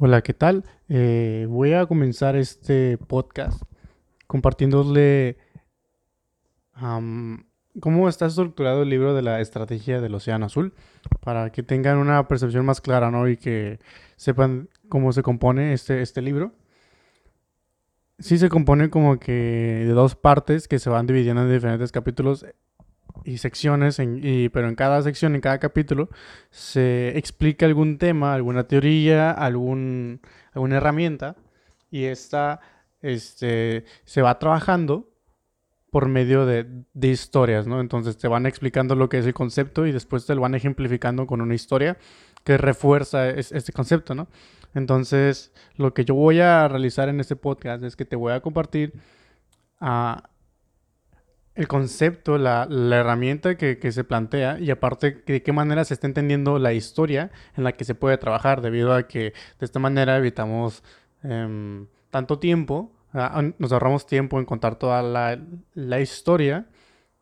Hola, ¿qué tal? Eh, voy a comenzar este podcast compartiéndole cómo está estructurado el libro de la estrategia del Océano Azul para que tengan una percepción más clara ¿no? y que sepan cómo se compone este, este libro. Sí se compone como que de dos partes que se van dividiendo en diferentes capítulos y secciones, y, pero en cada sección, en cada capítulo, se explica algún tema, alguna teoría, algún, alguna herramienta, y esta este, se va trabajando por medio de, de, historias, ¿no? Entonces te van explicando lo que es el concepto y después te lo van ejemplificando con una historia que refuerza este concepto, ¿no? Entonces, lo que yo voy a realizar en este podcast es que te voy a compartir a el concepto, la, herramienta que, se plantea y aparte de qué manera se está entendiendo la historia en la que se puede trabajar, debido a que de esta manera evitamos em, tanto tiempo, ah, nos ahorramos tiempo en contar toda la, historia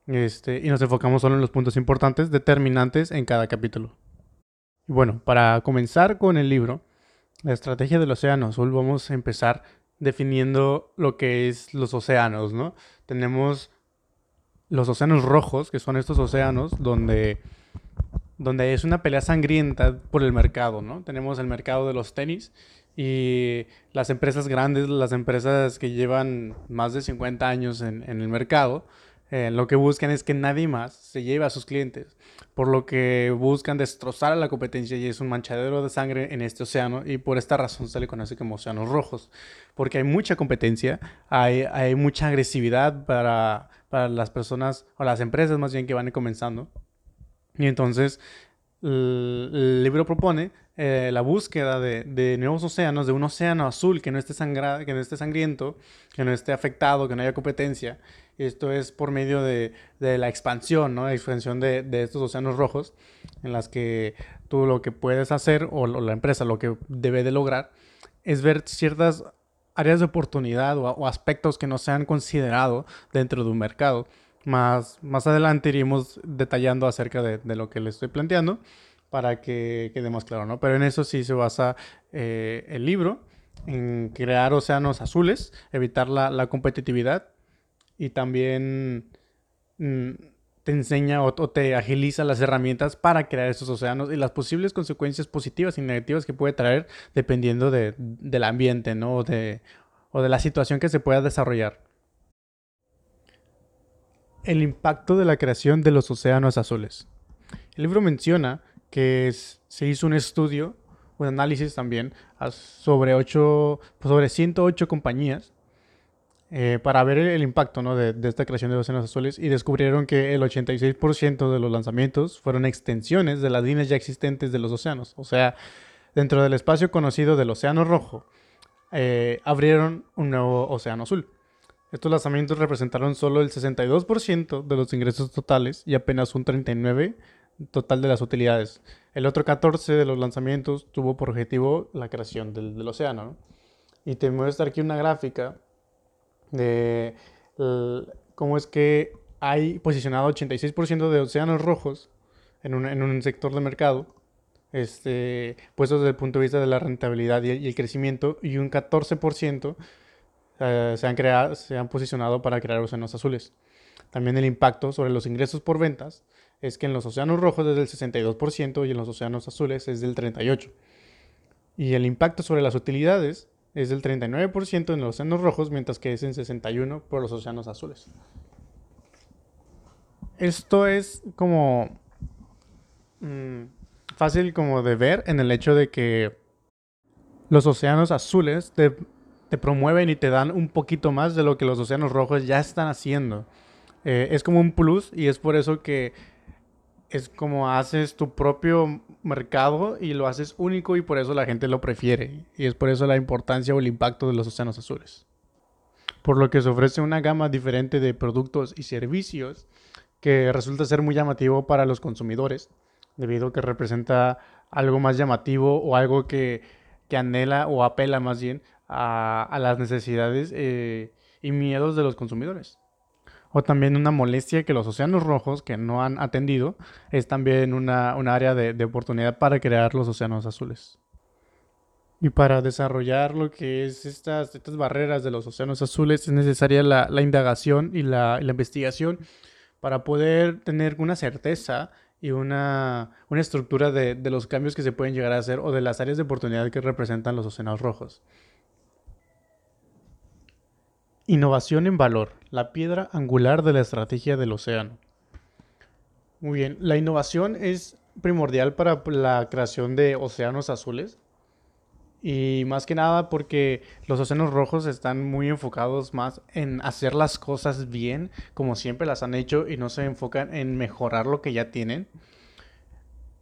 este, y nos enfocamos solo en los puntos importantes, determinantes en cada capítulo. Y bueno, para comenzar con el libro, la estrategia del océano azul, vamos a empezar definiendo lo que es los océanos, ¿no? Tenemos los océanos rojos, que son estos océanos donde, donde es una pelea sangrienta por el mercado, ¿no? Tenemos el mercado de los tenis y las empresas grandes, las empresas que llevan más de 50 años en, el mercado, eh, lo que buscan es que nadie más se lleve a sus clientes, por lo que buscan destrozar a la competencia y es un manchadero de sangre en este océano y por esta razón se le conoce como océanos rojos, porque hay mucha competencia, hay, hay mucha agresividad para para las personas o las empresas más bien que van comenzando. Y entonces el, libro propone eh, la búsqueda de, nuevos océanos, de un océano azul que no, esté que no esté sangriento, que no esté afectado, que no haya competencia. Esto es por medio de, la expansión, ¿no? La expansión de, estos océanos rojos, en las que tú lo que puedes hacer, o la empresa lo que debe de lograr, es ver ciertas áreas de oportunidad o, aspectos que no se han considerado dentro de un mercado. Más, más adelante iremos detallando acerca de, lo que le estoy planteando para que quede más claro, ¿no? Pero en eso sí se basa eh, el libro, en crear océanos azules, evitar la, competitividad y también... Mm, te enseña o, te agiliza las herramientas para crear esos océanos y las posibles consecuencias positivas y negativas que puede traer dependiendo del ambiente, ¿no? O de, o de la situación que se pueda desarrollar. El impacto de la creación de los océanos azules. El libro menciona que se hizo un estudio, un análisis también, sobre, 8, sobre 108 compañías eh, para ver el, impacto de, esta creación de océanos azules y descubrieron que el 86% de los lanzamientos fueron extensiones de las líneas ya existentes de los océanos. O sea, dentro del espacio conocido del Océano Rojo, eh, abrieron un nuevo Océano Azul. Estos lanzamientos representaron solo el 62% de los ingresos totales y apenas un 39% total de las utilidades. El otro 14% de los lanzamientos tuvo por objetivo la creación del, océano. Y te muestro aquí una gráfica de cómo es que hay posicionado 86% de océanos rojos en un, sector de mercado, este, puestos desde el punto de vista de la rentabilidad y el, crecimiento, y un 14% eh, se, han creado, se han posicionado para crear océanos azules. También el impacto sobre los ingresos por ventas es que en los océanos rojos es del 62% y en los océanos azules es del 38%. Y el impacto sobre las utilidades es del 39% en los océanos rojos, mientras que es en 61% por los océanos azules. Esto es como mm, fácil como de ver en el hecho de que los océanos azules te, promueven y te dan un poquito más de lo que los océanos rojos ya están haciendo. Eh, es como un plus y es por eso que es como haces tu propio mercado y lo haces único y por eso la gente lo prefiere. Y es por eso la importancia o el impacto de los océanos azules. Por lo que se ofrece una gama diferente de productos y servicios que resulta ser muy llamativo para los consumidores, debido a que representa algo más llamativo o algo que, anhela o apela más bien a, las necesidades eh, y miedos de los consumidores o también una molestia que los océanos rojos que no han atendido es también una, área de, oportunidad para crear los océanos azules. Y para desarrollar lo que es estas, estas barreras de los océanos azules es necesaria la, la indagación y la, la investigación para poder tener una certeza y una, una estructura de, de, los cambios que se pueden llegar a hacer o de las áreas de oportunidad que representan los océanos rojos. Innovación en valor, la piedra angular de la estrategia del océano. Muy bien, la innovación es primordial para la creación de océanos azules y más que nada porque los océanos rojos están muy enfocados más en hacer las cosas bien, como siempre las han hecho, y no se enfocan en mejorar lo que ya tienen.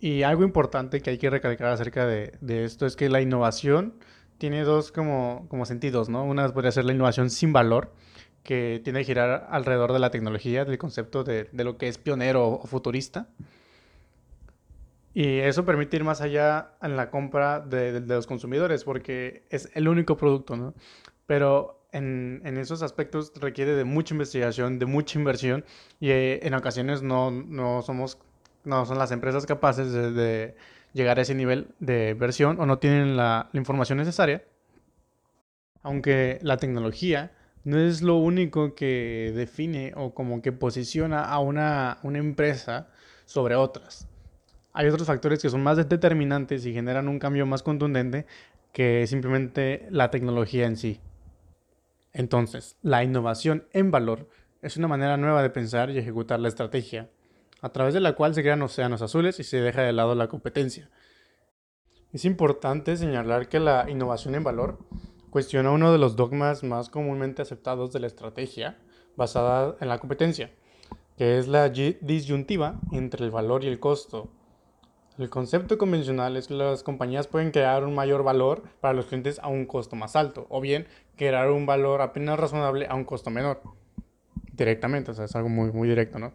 Y algo importante que hay que recalcar acerca de, de esto es que la innovación tiene dos como, como sentidos, ¿no? Una podría ser la innovación sin valor, que tiene que girar alrededor de la tecnología, del concepto de, de lo que es pionero o futurista. Y eso permite ir más allá en la compra de, de, los consumidores, porque es el único producto, ¿no? Pero en, en, esos aspectos requiere de mucha investigación, de mucha inversión, y eh, en ocasiones no, no somos, no son las empresas capaces de, de llegar a ese nivel de versión o no tienen la, información necesaria. Aunque la tecnología no es lo único que define o como que posiciona a una, una empresa sobre otras. Hay otros factores que son más determinantes y generan un cambio más contundente que simplemente la tecnología en sí. Entonces, la innovación en valor es una manera nueva de pensar y ejecutar la estrategia a través de la cual se crean océanos azules y se deja de lado la competencia. Es importante señalar que la innovación en valor cuestiona uno de los dogmas más comúnmente aceptados de la estrategia basada en la competencia, que es la disyuntiva entre el valor y el costo. El concepto convencional es que las compañías pueden crear un mayor valor para los clientes a un costo más alto, o bien crear un valor apenas razonable a un costo menor. Directamente, o sea, es algo muy, muy directo, ¿no?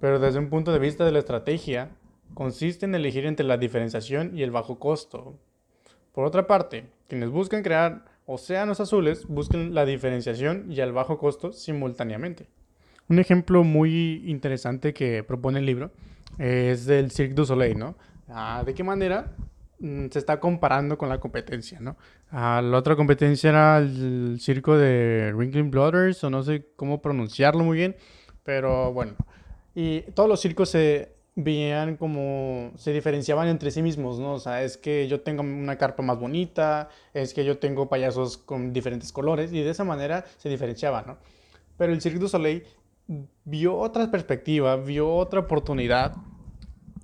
Pero desde un punto de vista de la estrategia, consiste en elegir entre la diferenciación y el bajo costo. Por otra parte, quienes buscan crear océanos azules buscan la diferenciación y el bajo costo simultáneamente. Un ejemplo muy interesante que propone el libro es del Cirque du Soleil, ¿no? Ah, ¿De qué manera mm, se está comparando con la competencia, ¿no? Ah, la otra competencia era el circo de Ringling Brothers, o no sé cómo pronunciarlo muy bien, pero bueno, y todos los circos se veían como, se diferenciaban entre sí mismos, ¿no? O sea, es que yo tengo una carpa más bonita, es que yo tengo payasos con diferentes colores, y de esa manera se diferenciaban, ¿no? Pero el Cirque du Soleil vio otra perspectiva, vio otra oportunidad,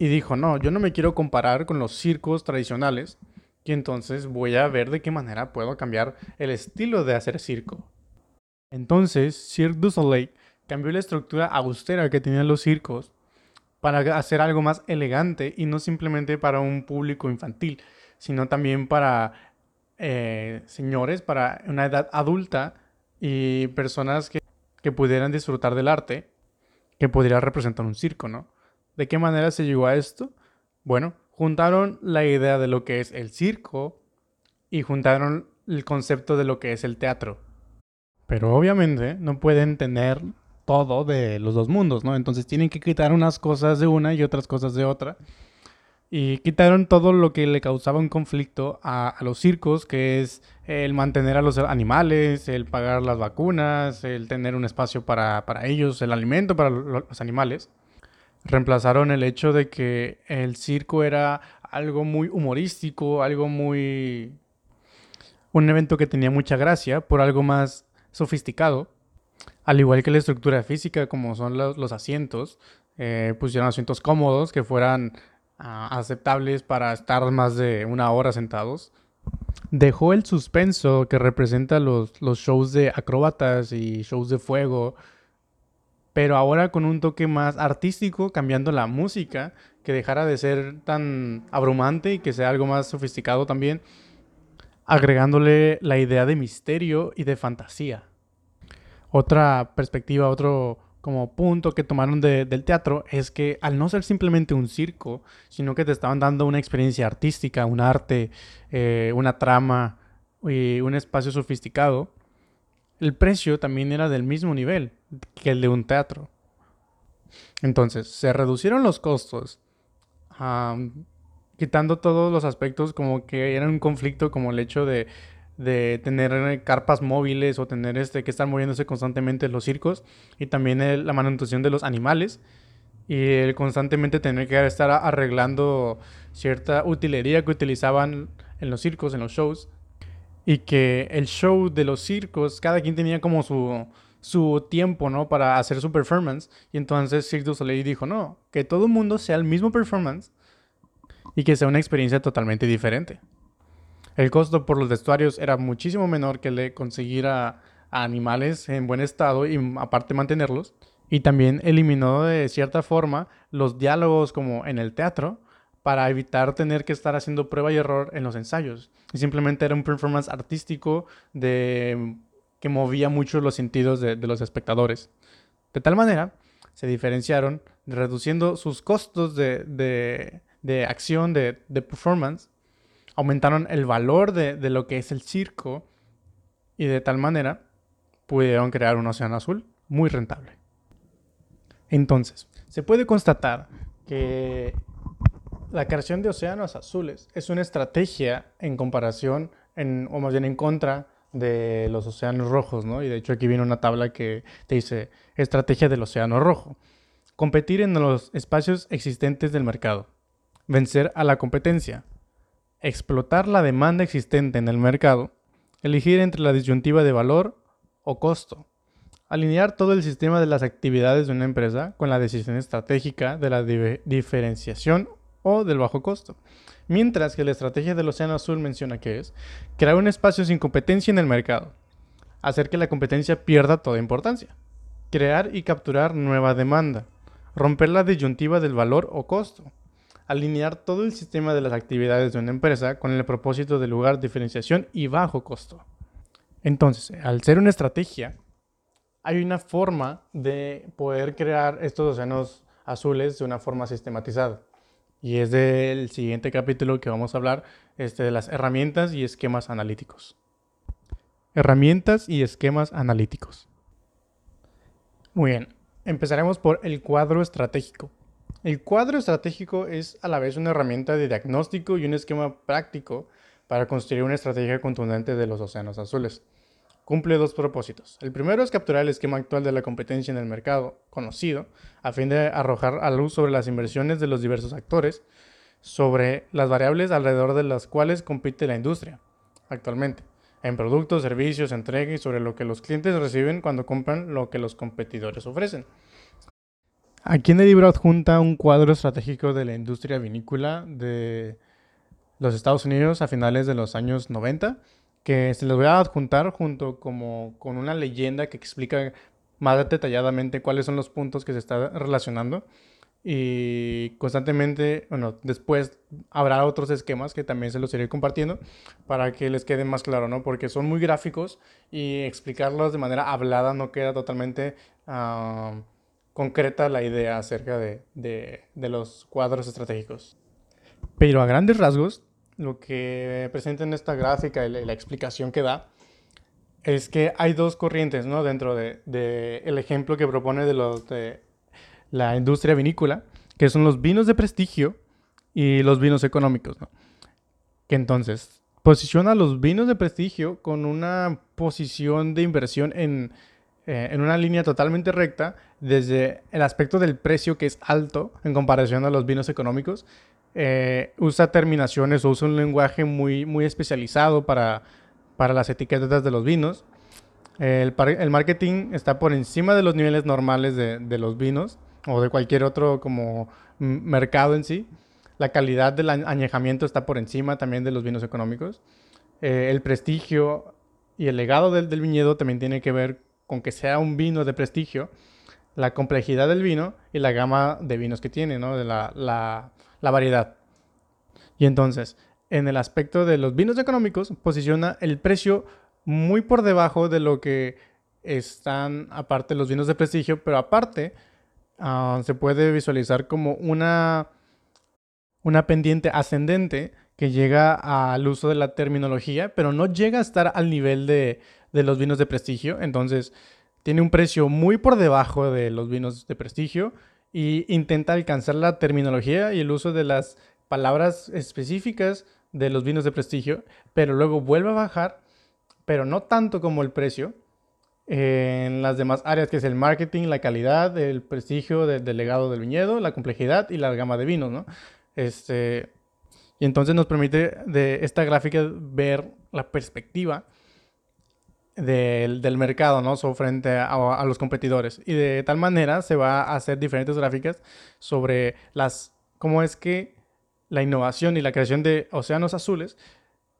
y dijo, no, yo no me quiero comparar con los circos tradicionales, y entonces voy a ver de qué manera puedo cambiar el estilo de hacer circo. Entonces, Cirque du Soleil cambió la estructura austera que tenían los circos para hacer algo más elegante y no simplemente para un público infantil, sino también para eh, señores, para una edad adulta y personas que, que pudieran disfrutar del arte que pudiera representar un circo, ¿no? ¿De qué manera se llegó a esto? Bueno, juntaron la idea de lo que es el circo y juntaron el concepto de lo que es el teatro. Pero obviamente no pueden tener todo de los dos mundos, ¿no? Entonces tienen que quitar unas cosas de una y otras cosas de otra. Y quitaron todo lo que le causaba un conflicto a, los circos, que es el mantener a los animales, el pagar las vacunas, el tener un espacio para, para ellos, el alimento para los animales. Reemplazaron el hecho de que el circo era algo muy humorístico, algo muy... un evento que tenía mucha gracia, por algo más sofisticado al igual que la estructura física, como son los, los asientos, eh, pusieron asientos cómodos que fueran uh, aceptables para estar más de una hora sentados. Dejó el suspenso que representa los, los shows de acróbatas y shows de fuego, pero ahora con un toque más artístico, cambiando la música, que dejara de ser tan abrumante y que sea algo más sofisticado también, agregándole la idea de misterio y de fantasía. Otra perspectiva, otro como punto que tomaron del teatro es que al no ser simplemente un circo, sino que te estaban dando una experiencia artística, un arte, eh, una trama y un espacio sofisticado, el precio también era del mismo nivel que el de un teatro. Entonces, se reducieron los costos, quitando todos los aspectos como que era un conflicto como el hecho de, de tener carpas móviles o tener este que estar moviéndose constantemente los circos y también la manutención de los animales y el constantemente tener que estar arreglando cierta utilería que utilizaban en los circos, en los shows y que el show de los circos, cada quien tenía como su, su tiempo, ¿no? Para hacer su performance. Y entonces Cirque du Soleil dijo, no, que todo el mundo sea el mismo performance y que sea una experiencia totalmente diferente. El costo por los vestuarios era muchísimo menor que el de conseguir a, animales en buen estado y aparte mantenerlos. Y también eliminó de cierta forma los diálogos como en el teatro para evitar tener que estar haciendo prueba y error en los ensayos. Y simplemente era un performance artístico de, que movía mucho los sentidos de, los espectadores. De tal manera, se diferenciaron reduciendo sus costos de, de acción, de, performance, aumentaron el valor de, lo que es el circo y de tal manera pudieron crear un océano azul muy rentable. Entonces, se puede constatar que la creación de océanos azules es una estrategia en comparación, en, o más bien en contra de los océanos rojos, ¿no? Y de hecho aquí viene una tabla que te dice estrategia del océano rojo. Competir en los espacios existentes del mercado. Vencer a la competencia. Explotar la demanda existente en el mercado. Elegir entre la disyuntiva de valor o costo. Alinear todo el sistema de las actividades de una empresa con la decisión estratégica de la diferenciación o del bajo costo. Mientras que la estrategia del Océano Azul menciona que es crear un espacio sin competencia en el mercado, hacer que la competencia pierda toda importancia, crear y capturar nueva demanda, romper la disyuntiva del valor o costo, alinear todo el sistema de las actividades de una empresa con el propósito de lugar, diferenciación y bajo costo. Entonces, al ser una estrategia, hay una forma de poder crear estos océanos azules de una forma sistematizada. Y es del siguiente capítulo que vamos a hablar este, de las herramientas y esquemas analíticos. Herramientas y esquemas analíticos. Muy bien, empezaremos por el cuadro estratégico. El cuadro estratégico es a la vez una herramienta de diagnóstico y un esquema práctico para construir una estrategia contundente de los océanos azules cumple dos propósitos. El primero es capturar el esquema actual de la competencia en el mercado conocido, a fin de arrojar a luz sobre las inversiones de los diversos actores, sobre las variables alrededor de las cuales compite la industria actualmente, en productos, servicios, entrega y sobre lo que los clientes reciben cuando compran lo que los competidores ofrecen. Aquí en el libro adjunta un cuadro estratégico de la industria vinícola de los Estados Unidos a finales de los años 90 que se les voy a adjuntar junto como con una leyenda que explica más detalladamente cuáles son los puntos que se están relacionando. Y constantemente, bueno, después habrá otros esquemas que también se los iré compartiendo para que les quede más claro, ¿no? Porque son muy gráficos y explicarlos de manera hablada no queda totalmente ah, concreta la idea acerca de, de, los cuadros estratégicos. Pero a grandes rasgos, lo que presenta en esta gráfica y la, explicación que da es que hay dos corrientes ¿no? dentro del de, ejemplo que propone de, de la industria vinícola, que son los vinos de prestigio y los vinos económicos. ¿no? Que entonces posiciona los vinos de prestigio con una posición de inversión en, eh, en una línea totalmente recta desde el aspecto del precio que es alto en comparación a los vinos económicos eh, usa terminaciones o usa un lenguaje muy, muy especializado para, para las etiquetas de los vinos. El, el, marketing está por encima de los niveles normales de, de, los vinos o de cualquier otro como mercado en sí. La calidad del añejamiento está por encima también de los vinos económicos. Eh, el prestigio y el legado del, del, viñedo también tiene que ver con que sea un vino de prestigio, la complejidad del vino y la gama de vinos que tiene, ¿no? De la, la la variedad. Y entonces, en el aspecto de los vinos económicos, posiciona el precio muy por debajo de lo que están aparte los vinos de prestigio, pero aparte ah, se puede visualizar como una, una pendiente ascendente que llega al uso de la terminología, pero no llega a estar al nivel de, de los vinos de prestigio. Entonces, tiene un precio muy por debajo de los vinos de prestigio y intenta alcanzar la terminología y el uso de las palabras específicas de los vinos de prestigio, pero luego vuelve a bajar, pero no tanto como el precio, en las demás áreas, que es el marketing, la calidad, el prestigio del, legado del viñedo, la complejidad y la gama de vinos, ¿no? Este, y entonces nos permite de esta gráfica ver la perspectiva del, del mercado, ¿no? So, frente a, los competidores. Y de tal manera se va a hacer diferentes gráficas sobre las, cómo es que la innovación y la creación de océanos azules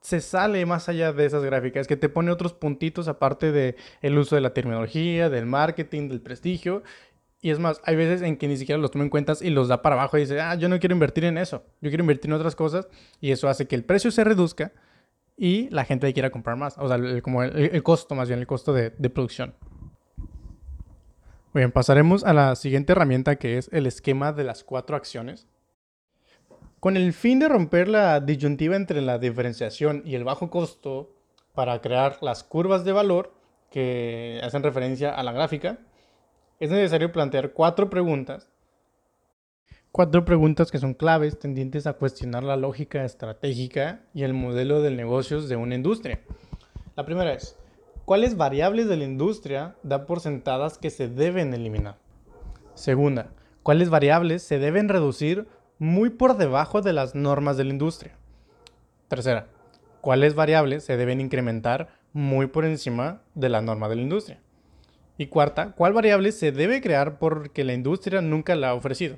se sale más allá de esas gráficas, que te pone otros puntitos aparte de el uso de la terminología, del marketing, del prestigio. Y es más, hay veces en que ni siquiera los toma en cuenta y los da para abajo y dice, ah, yo no quiero invertir en eso, yo quiero invertir en otras cosas. Y eso hace que el precio se reduzca y la gente quiera comprar más. O sea, el, como el, costo, más bien el costo de, de producción. Bien, pasaremos a la siguiente herramienta que es el esquema de las cuatro acciones. Con el fin de romper la disyuntiva entre la diferenciación y el bajo costo para crear las curvas de valor que hacen referencia a la gráfica, es necesario plantear cuatro preguntas. Cuatro preguntas que son claves tendientes a cuestionar la lógica estratégica y el modelo de negocios de una industria. La primera es, ¿cuáles variables de la industria da por sentadas que se deben eliminar? Segunda, ¿cuáles variables se deben reducir muy por debajo de las normas de la industria. Tercera, ¿cuáles variables se deben incrementar muy por encima de la norma de la industria? Y cuarta, ¿cuál variable se debe crear porque la industria nunca la ha ofrecido?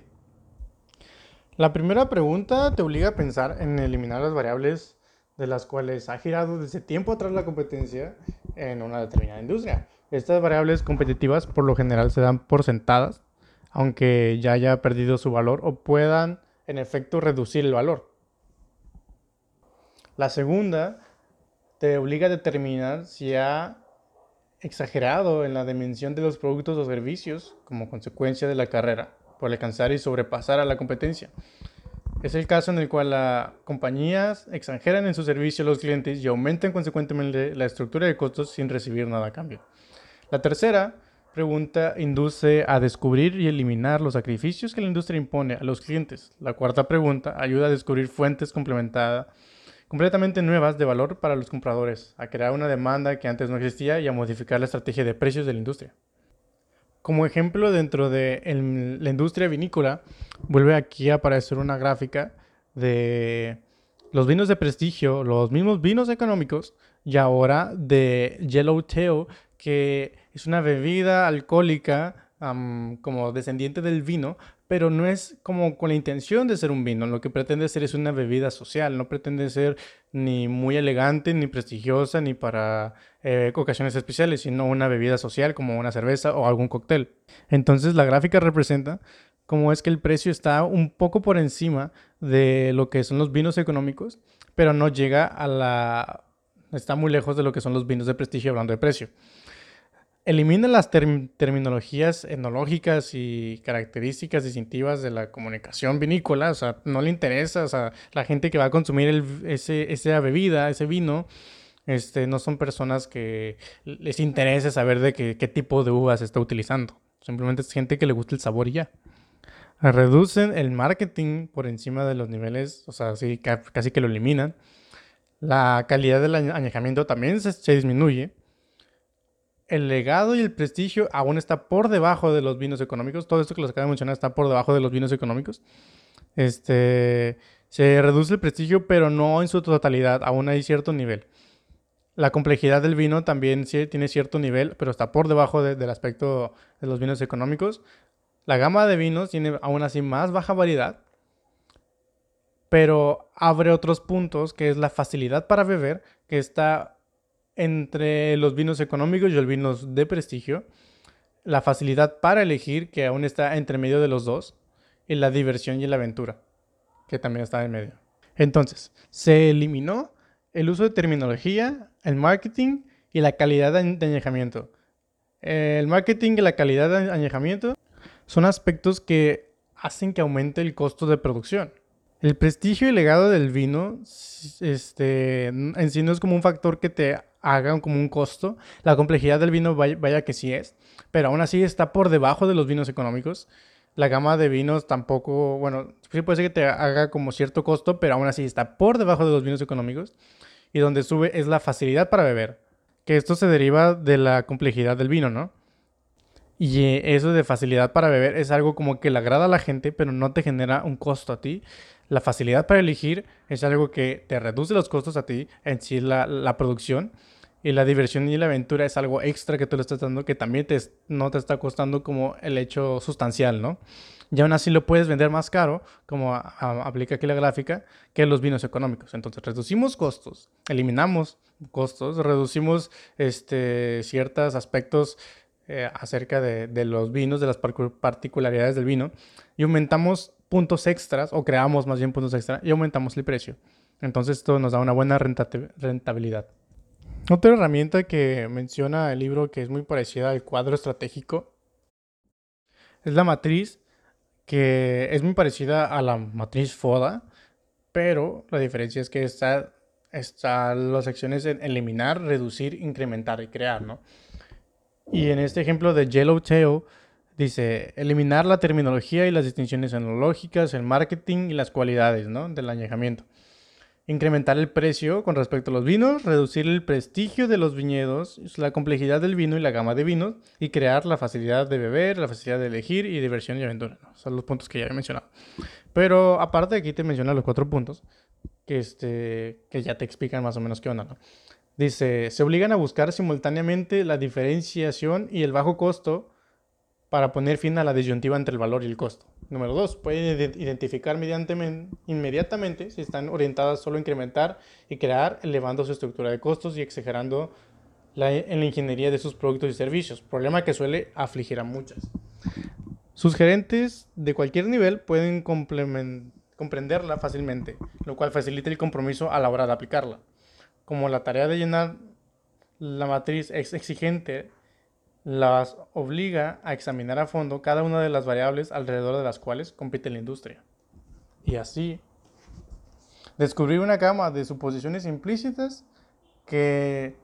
La primera pregunta te obliga a pensar en eliminar las variables de las cuales ha girado desde tiempo atrás la competencia en una determinada industria. Estas variables competitivas por lo general se dan por sentadas, aunque ya haya perdido su valor o puedan en efecto reducir el valor. La segunda te obliga a determinar si ha exagerado en la dimensión de los productos o servicios como consecuencia de la carrera por alcanzar y sobrepasar a la competencia. Es el caso en el cual las compañías exageran en su servicio a los clientes y aumentan consecuentemente la estructura de costos sin recibir nada a cambio. La tercera pregunta induce a descubrir y eliminar los sacrificios que la industria impone a los clientes. La cuarta pregunta ayuda a descubrir fuentes complementadas completamente nuevas de valor para los compradores, a crear una demanda que antes no existía y a modificar la estrategia de precios de la industria. Como ejemplo, dentro de la industria vinícola, vuelve aquí a aparecer una gráfica de los vinos de prestigio, los mismos vinos económicos, y ahora de Yellowtail, que es una bebida alcohólica como descendiente del vino, pero no es como con la intención de ser un vino. Lo que pretende ser es una bebida social, no pretende ser ni muy elegante, ni prestigiosa, ni para eh, ocasiones especiales, sino una bebida social como una cerveza o algún cóctel. Entonces la gráfica representa cómo es que el precio está un poco por encima de lo que son los vinos económicos, pero no llega a la... está muy lejos de lo que son los vinos de prestigio hablando de precio elimina las terminologías etnológicas y características distintivas de la comunicación vinícola, o sea, no le interesa, o sea, la gente que va a consumir ese, esa bebida, ese vino, este, no son personas que les interese saber de qué, qué tipo de uvas está utilizando, simplemente es gente que le gusta el sabor y ya. Reducen el marketing por encima de los niveles, o sea, sí, casi que lo eliminan. La calidad del añejamiento también se disminuye el legado y el prestigio aún está por debajo de los vinos económicos. Todo esto que les acabo de mencionar está por debajo de los vinos económicos. Este, se reduce el prestigio, pero no en su totalidad. Aún hay cierto nivel. La complejidad del vino también tiene cierto nivel, pero está por debajo del aspecto de los vinos económicos. La gama de vinos tiene aún así más baja variedad, pero abre otros puntos, que es la facilidad para beber, que está entre los vinos económicos y los vinos de prestigio, la facilidad para elegir, que aún está entre medio de los dos, y la diversión y la aventura, que también está en medio. Entonces, se eliminó el uso de terminología, el marketing y la calidad de añejamiento. El marketing y la calidad de añejamiento son aspectos que hacen que aumente el costo de producción. El prestigio y legado del vino este, en sí no es como un factor que te haga como un costo. La complejidad del vino, vaya, que sí es, pero aún así está por debajo de los vinos económicos. la gama de vinos tampoco, bueno, sí puede ser que te haga como cierto costo, pero aún así está por debajo de los vinos económicos. Y donde sube es la facilidad para beber, que esto se deriva de la complejidad del vino, ¿no? Y eh, eso de facilidad para beber es algo como que le agrada a la gente, pero no te genera un costo a ti. La facilidad para elegir es algo que te reduce los costos a ti, en sí la, la producción. Y la diversión y la aventura es algo extra que tú le estás dando que también te, no te está costando como el hecho sustancial, ¿no? Y aún así lo puedes vender más caro, como aplica aquí la gráfica, que los vinos económicos. Entonces reducimos costos, eliminamos costos, reducimos este, ciertos aspectos eh, acerca de, los vinos, de las particularidades del vino, y aumentamos puntos extras, o creamos más bien puntos extras, y aumentamos el precio. Entonces esto nos da una buena rentabilidad. Otra herramienta que menciona el libro que es muy parecida al cuadro estratégico es la matriz, que es muy parecida a la matriz FODA, pero la diferencia es que está, está las secciones en eliminar, reducir, incrementar y crear, ¿no? Y en este ejemplo de Yellowtail dice eliminar la terminología y las distinciones enológicas, el marketing y las cualidades, ¿no? Del añejamiento incrementar el precio con respecto a los vinos, reducir el prestigio de los viñedos, la complejidad del vino y la gama de vinos, y crear la facilidad de beber, la facilidad de elegir y diversión y aventura. Son los puntos que ya he mencionado. Pero aparte aquí te menciona los cuatro puntos que, este, que ya te explican más o menos qué onda. ¿no? Dice, se obligan a buscar simultáneamente la diferenciación y el bajo costo para poner fin a la disyuntiva entre el valor y el costo. Número dos, pueden identificar inmediatamente si están orientadas solo a incrementar y crear, elevando su estructura de costos y exagerando en la ingeniería de sus productos y servicios, problema que suele afligir a muchas. Sus gerentes de cualquier nivel pueden comprenderla fácilmente, lo cual facilita el compromiso a la hora de aplicarla. Como la tarea de llenar la matriz es exigente las obliga a examinar a fondo cada una de las variables alrededor de las cuales compite la industria. Y así, descubrir una gama de suposiciones implícitas que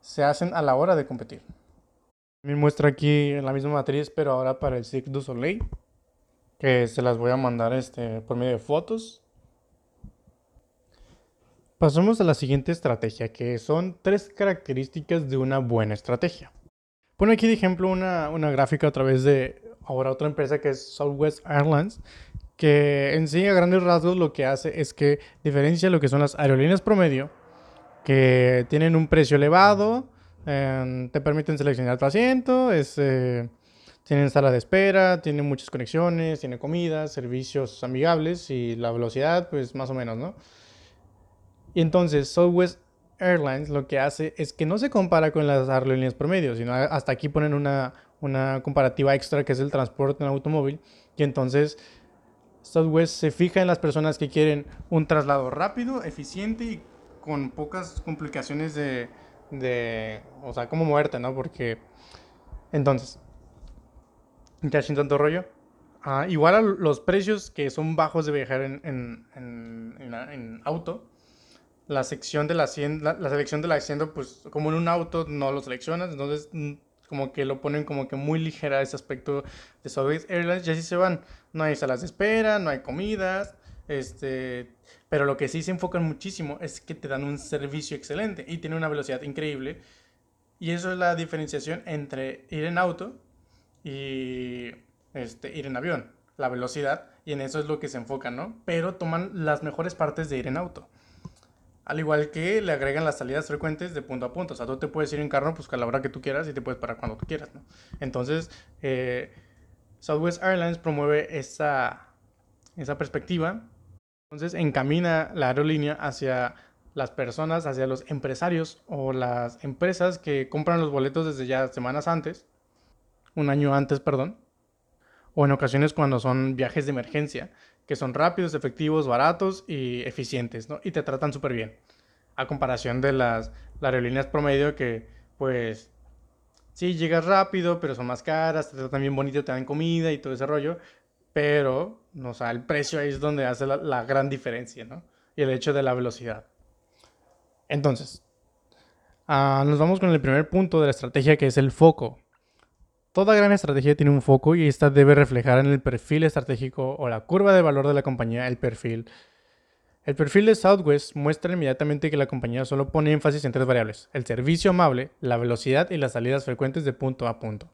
se hacen a la hora de competir. Me muestra aquí la misma matriz, pero ahora para el Cirque du Soleil, que se las voy a mandar este, por medio de fotos. Pasamos a la siguiente estrategia, que son tres características de una buena estrategia. Pone aquí de ejemplo una, una gráfica a través de ahora otra empresa que es Southwest Airlines, que en sí a grandes rasgos lo que hace es que diferencia lo que son las aerolíneas promedio, que tienen un precio elevado, em, te permiten seleccionar tu asiento, es, eh, tienen sala de espera, tienen muchas conexiones, tienen comida, servicios amigables y la velocidad pues más o menos, ¿no? Y entonces Southwest Airlines lo que hace es que no se compara con las aerolíneas promedio, sino hasta aquí ponen una, una comparativa extra que es el transporte en automóvil, y entonces Southwest se fija en las personas que quieren un traslado rápido, eficiente y con pocas complicaciones de, de o sea, como muerte, ¿no? Porque, entonces, ya sin tanto rollo, ah, igual a los precios que son bajos de viajar en, en, en, en auto, la sección de la, la, selección del asiento, pues como en un auto no lo seleccionas, entonces mm, como que lo ponen como que muy ligera ese aspecto de Southwest Airlines y así se van. No hay salas de espera, no hay comidas, este, pero lo que sí se enfocan muchísimo es que te dan un servicio excelente y tiene una velocidad increíble. Y eso es la diferenciación entre ir en auto y este, ir en avión, la velocidad, y en eso es lo que se enfocan, ¿no? Pero toman las mejores partes de ir en auto. Al igual que le agregan las salidas frecuentes de punto a punto. O sea, tú te puedes ir en carro pues, a la hora que tú quieras y te puedes parar cuando tú quieras. ¿no? Entonces, eh, Southwest Airlines promueve esa, esa perspectiva. Entonces, encamina la aerolínea hacia las personas, hacia los empresarios o las empresas que compran los boletos desde ya semanas antes, un año antes, perdón, o en ocasiones cuando son viajes de emergencia, que son rápidos, efectivos, baratos y eficientes, ¿no? Y te tratan súper bien. A comparación de las, aerolíneas promedio que, pues, sí, llegas rápido, pero son más caras, te tratan bien bonito, te dan comida y todo ese rollo, pero, o sea, el precio ahí es donde hace la, gran diferencia, ¿no? Y el hecho de la velocidad. Entonces, ah, nos vamos con el primer punto de la estrategia que es el foco. Toda gran estrategia tiene un foco y esta debe reflejar en el perfil estratégico o la curva de valor de la compañía el perfil. El perfil de Southwest muestra inmediatamente que la compañía solo pone énfasis en tres variables, el servicio amable, la velocidad y las salidas frecuentes de punto a punto.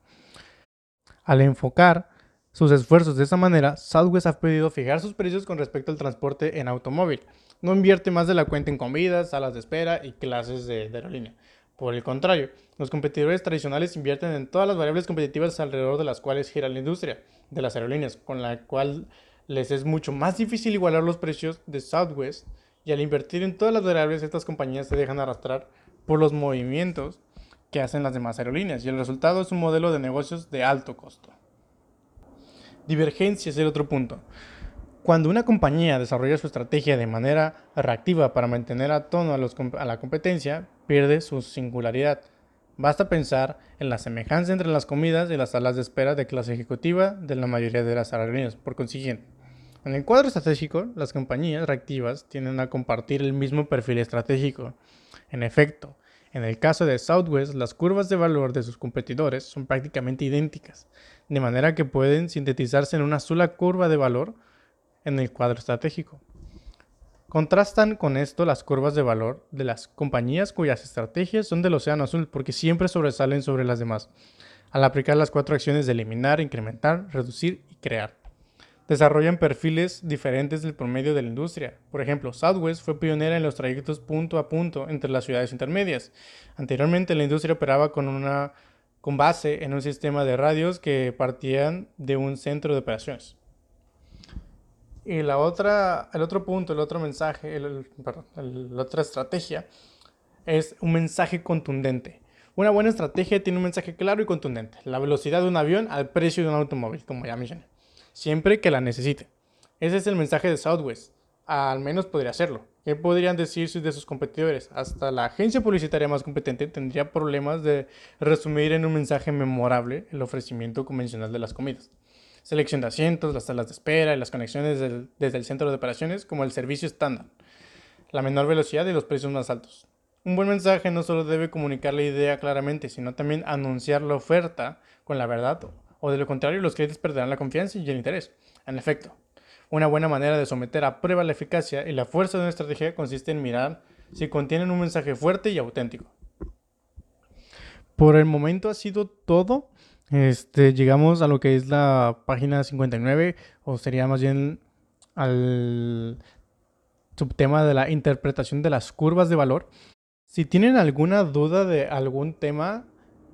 Al enfocar sus esfuerzos de esa manera, Southwest ha pedido fijar sus precios con respecto al transporte en automóvil. No invierte más de la cuenta en comidas, salas de espera y clases de, de aerolínea. Por el contrario, los competidores tradicionales invierten en todas las variables competitivas alrededor de las cuales gira la industria de las aerolíneas, con la cual les es mucho más difícil igualar los precios de Southwest y al invertir en todas las variables estas compañías se dejan arrastrar por los movimientos que hacen las demás aerolíneas y el resultado es un modelo de negocios de alto costo. Divergencia es el otro punto. Cuando una compañía desarrolla su estrategia de manera reactiva para mantener a tono a, la competencia, pierde su singularidad. Basta pensar en la semejanza entre las comidas y las salas de espera de clase ejecutiva de la mayoría de las aerolíneas. Por consiguiente, en el cuadro estratégico, las compañías reactivas tienden a compartir el mismo perfil estratégico. En efecto, en el caso de Southwest, las curvas de valor de sus competidores son prácticamente idénticas, de manera que pueden sintetizarse en una sola curva de valor en el cuadro estratégico. Contrastan con esto las curvas de valor de las compañías cuyas estrategias son del océano azul porque siempre sobresalen sobre las demás, al aplicar las cuatro acciones de eliminar, incrementar, reducir y crear. Desarrollan perfiles diferentes del promedio de la industria. Por ejemplo, Southwest fue pionera en los trayectos punto a punto entre las ciudades intermedias. Anteriormente la industria operaba con una con base en un sistema de radios que partían de un centro de operaciones. Y la otra, el otro punto, el otro mensaje, la otra estrategia es un mensaje contundente. Una buena estrategia tiene un mensaje claro y contundente. La velocidad de un avión al precio de un automóvil, como ya mencioné. Siempre que la necesite. Ese es el mensaje de Southwest. Al menos podría hacerlo. ¿Qué podrían decir de sus competidores? Hasta la agencia publicitaria más competente tendría problemas de resumir en un mensaje memorable el ofrecimiento convencional de las comidas selección de asientos, las salas de espera y las conexiones desde el centro de operaciones como el servicio estándar, la menor velocidad y los precios más altos. Un buen mensaje no solo debe comunicar la idea claramente, sino también anunciar la oferta con la verdad, o de lo contrario los clientes perderán la confianza y el interés. En efecto, una buena manera de someter a prueba la eficacia y la fuerza de una estrategia consiste en mirar si contienen un mensaje fuerte y auténtico. Por el momento ha sido todo. Este, llegamos a lo que es la página 59, o sería más bien al subtema de la interpretación de las curvas de valor. Si tienen alguna duda de algún tema,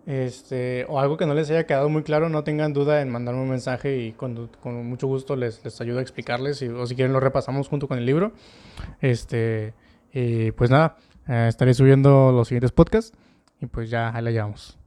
este, o algo que no les haya quedado muy claro, no tengan duda en mandarme un mensaje y con, mucho gusto les, ayudo a explicarles, o si quieren lo repasamos junto con el libro. Este, y pues nada, eh, estaré subiendo los siguientes podcasts y pues ya ahí la llevamos.